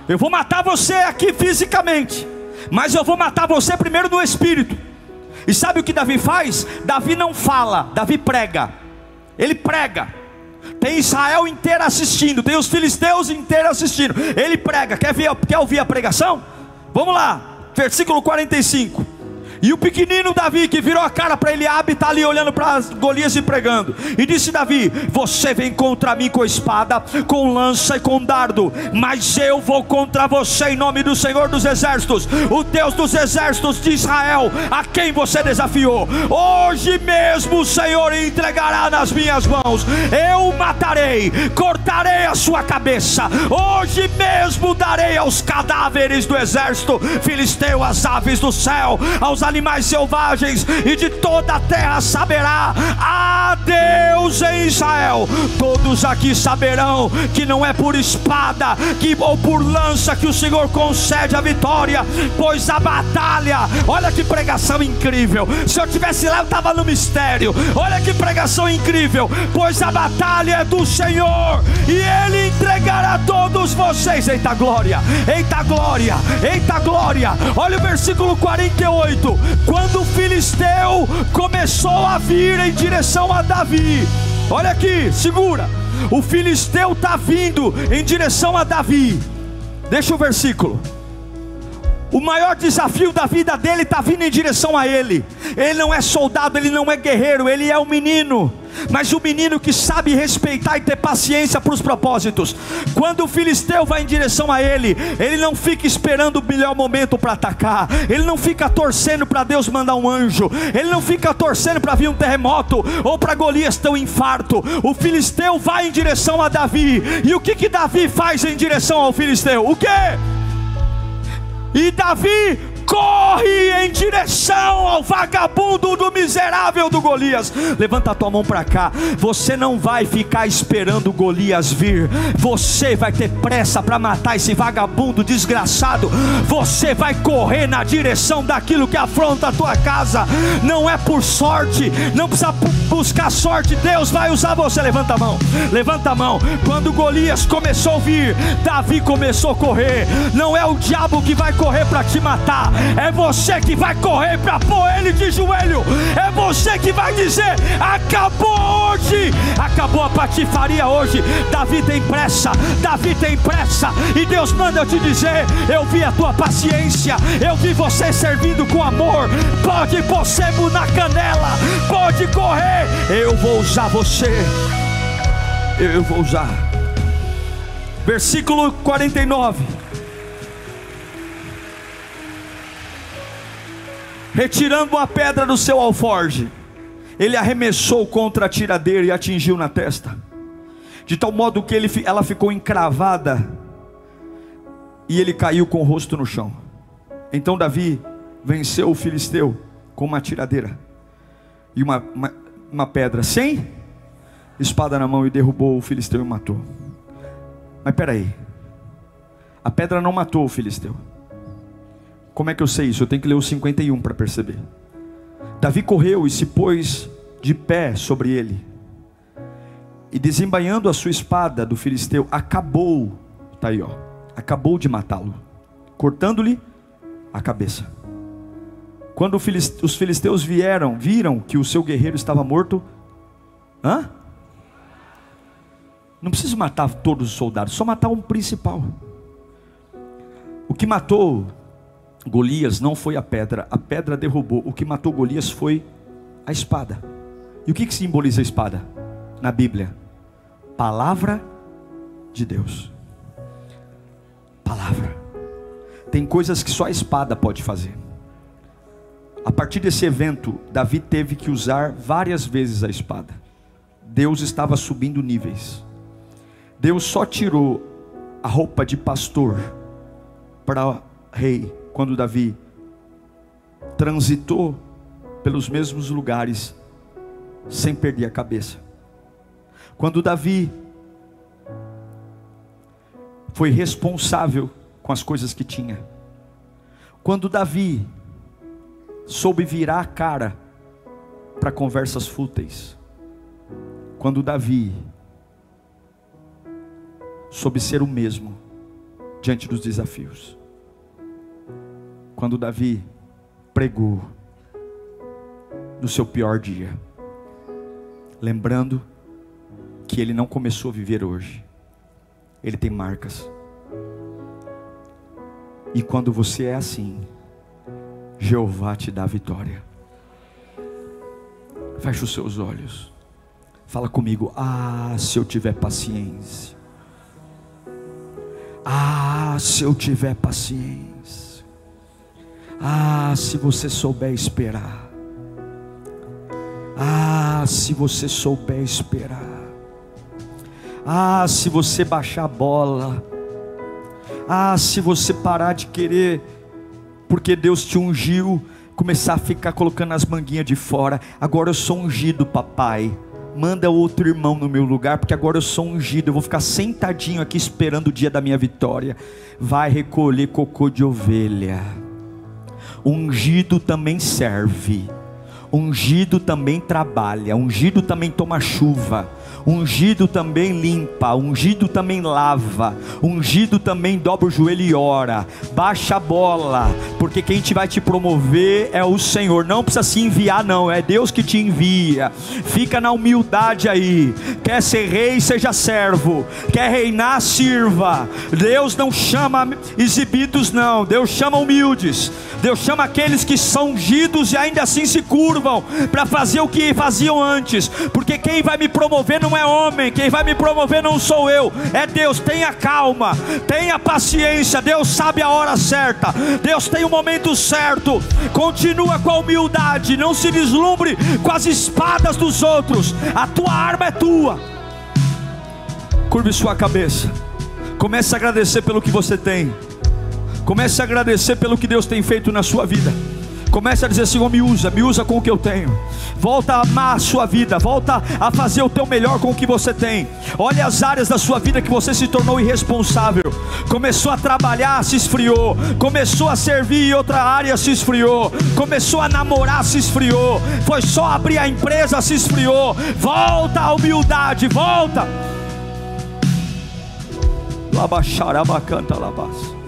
Eu vou matar você aqui fisicamente, mas eu vou matar você primeiro no espírito. E sabe o que Davi faz? Davi não fala, Davi prega. Ele prega. Tem Israel inteiro assistindo, tem os filisteus inteiros assistindo. Ele prega. Quer, ver, quer ouvir a pregação? Vamos lá, versículo 45. E o pequenino Davi, que virou a cara para Eliabe, está ali olhando para Golias e pregando. E disse Davi: Você vem contra mim com espada, com lança e com dardo, mas eu vou contra você em nome do Senhor dos Exércitos, o Deus dos exércitos de Israel, a quem você desafiou. Hoje mesmo o Senhor entregará nas minhas mãos. Eu o matarei, cortarei a sua cabeça. Hoje mesmo darei aos cadáveres do exército filisteu, as aves do céu, aos selvagens e de toda a terra saberá a Deus em Israel. Todos aqui saberão que não é por espada que, ou por lança que o Senhor concede a vitória, pois a batalha, olha que pregação incrível. Se eu tivesse lá, eu estava no mistério. Olha que pregação incrível, pois a batalha é do Senhor e Ele entregará todos vocês. Eita glória, eita glória, eita glória. Olha o versículo 48 quando o filisteu começou a vir em direção a Davi. Olha aqui, segura. O filisteu está vindo em direção a Davi. Deixa o versículo. O maior desafio da vida dele está vindo em direção a ele. Ele não é soldado, ele não é guerreiro, ele é um menino. Mas o menino que sabe respeitar e ter paciência para os propósitos. Quando o filisteu vai em direção a ele, ele não fica esperando o melhor momento para atacar. Ele não fica torcendo para Deus mandar um anjo. Ele não fica torcendo para vir um terremoto ou para Golias ter um infarto. O filisteu vai em direção a Davi. E o que que Davi faz em direção ao filisteu? O que? E Davi corre em direção ao vagabundo do miserável do Golias. Levanta a tua mão para cá. Você não vai ficar esperando Golias vir. Você vai ter pressa para matar esse vagabundo desgraçado. Você vai correr na direção daquilo que afronta a tua casa. Não é por sorte, não precisa buscar sorte. Deus vai usar você. Levanta a mão. Levanta a mão. Quando Golias começou a vir, Davi começou a correr. Não é o diabo que vai correr para te matar é você que vai correr para pôr ele de joelho, é você que vai dizer: acabou hoje, acabou a patifaria hoje. Davi tem pressa, Davi tem pressa, e Deus manda eu te dizer: eu vi a tua paciência, eu vi você servindo com amor. Pode pôr sebo na canela, pode correr, eu vou usar você, eu vou usar. Versículo 49. Retirando a pedra do seu alforge, ele arremessou contra a tiradeira e atingiu na testa, de tal modo que ele, ela ficou encravada e ele caiu com o rosto no chão. Então Davi venceu o filisteu com uma tiradeira e uma, uma, uma pedra, sem espada na mão, e derrubou o filisteu e matou. Mas peraí, a pedra não matou o filisteu. Como é que eu sei isso? Eu tenho que ler o 51 para perceber. Davi correu e se pôs de pé sobre ele. E desembainhando a sua espada do filisteu, acabou, está aí ó, acabou de matá-lo, cortando-lhe a cabeça. Quando os filisteus vieram, viram que o seu guerreiro estava morto, hã? Não precisa matar todos os soldados, só matar um principal. O que matou Golias não foi a pedra, a pedra derrubou. O que matou Golias foi a espada. E o que, que simboliza a espada na Bíblia? Palavra de Deus. Palavra. Tem coisas que só a espada pode fazer. A partir desse evento, Davi teve que usar várias vezes a espada. Deus estava subindo níveis. Deus só tirou a roupa de pastor para rei quando Davi transitou pelos mesmos lugares sem perder a cabeça. Quando Davi foi responsável com as coisas que tinha. Quando Davi soube virar a cara para conversas fúteis. Quando Davi soube ser o mesmo diante dos desafios. Quando Davi pregou no seu pior dia, lembrando que ele não começou a viver hoje, ele tem marcas. E quando você é assim, Jeová te dá vitória. Feche os seus olhos. Fala comigo. Ah, se eu tiver paciência. Ah, se eu tiver paciência. Ah, se você souber esperar. Ah, se você souber esperar. Ah, se você baixar a bola. Ah, se você parar de querer porque Deus te ungiu, começar a ficar colocando as manguinhas de fora. Agora eu sou ungido, papai. Manda outro irmão no meu lugar, porque agora eu sou ungido. Eu vou ficar sentadinho aqui esperando o dia da minha vitória. Vai recolher cocô de ovelha. Ungido também serve. Ungido também trabalha. Ungido também toma chuva Ungido também limpa, ungido também lava, ungido também dobra o joelho e ora. Baixa a bola, porque quem te vai te promover é o Senhor. Não precisa se enviar, não, é Deus que te envia. Fica na humildade aí. Quer ser rei, seja servo. Quer reinar, sirva. Deus não chama exibidos, não. Deus chama humildes. Deus chama aqueles que são ungidos e ainda assim se curvam para fazer o que faziam antes. Porque quem vai me promover não não é homem, quem vai me promover não sou eu, é Deus. Tenha calma, tenha paciência. Deus sabe a hora certa, Deus tem o momento certo. Continua com a humildade, não se deslumbre com as espadas dos outros. A tua arma é tua. Curve sua cabeça. Comece a agradecer pelo que você tem. Comece a agradecer pelo que Deus tem feito na sua vida. Comece a dizer: Senhor, me usa, me usa com o que eu tenho. Volta a amar a sua vida, volta a fazer o teu melhor com o que você tem. Olha as áreas da sua vida que você se tornou irresponsável. Começou a trabalhar, se esfriou. Começou a servir em outra área, se esfriou. Começou a namorar, se esfriou. Foi só abrir a empresa, se esfriou. Volta à humildade, volta. Labaxarabacanta labas.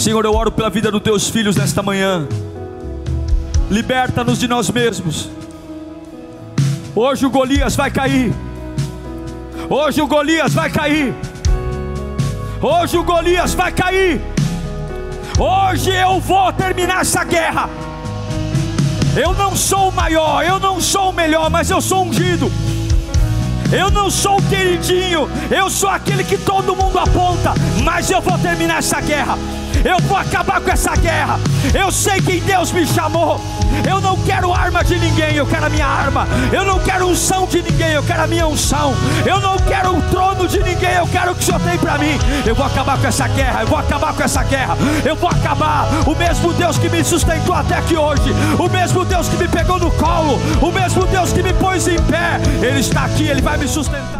Senhor, eu oro pela vida dos teus filhos nesta manhã. Liberta-nos de nós mesmos. Hoje o Golias vai cair. Hoje o Golias vai cair. Hoje o Golias vai cair. Hoje eu vou terminar essa guerra. Eu não sou o maior, eu não sou o melhor, mas eu sou ungido. Eu não sou o queridinho, eu sou aquele que todo mundo aponta, mas eu vou terminar essa guerra. Eu vou acabar com essa guerra. Eu sei quem Deus me chamou. Eu não quero arma de ninguém, eu quero a minha arma. Eu não quero unção de ninguém, eu quero a minha unção. Eu não quero o trono de ninguém, eu quero o que o Senhor tem para mim. Eu vou acabar com essa guerra, eu vou acabar com essa guerra. Eu vou acabar. O mesmo Deus que me sustentou até aqui hoje, o mesmo Deus que me pegou no colo, o mesmo Deus que me pôs em pé, Ele está aqui, Ele vai me sustentar.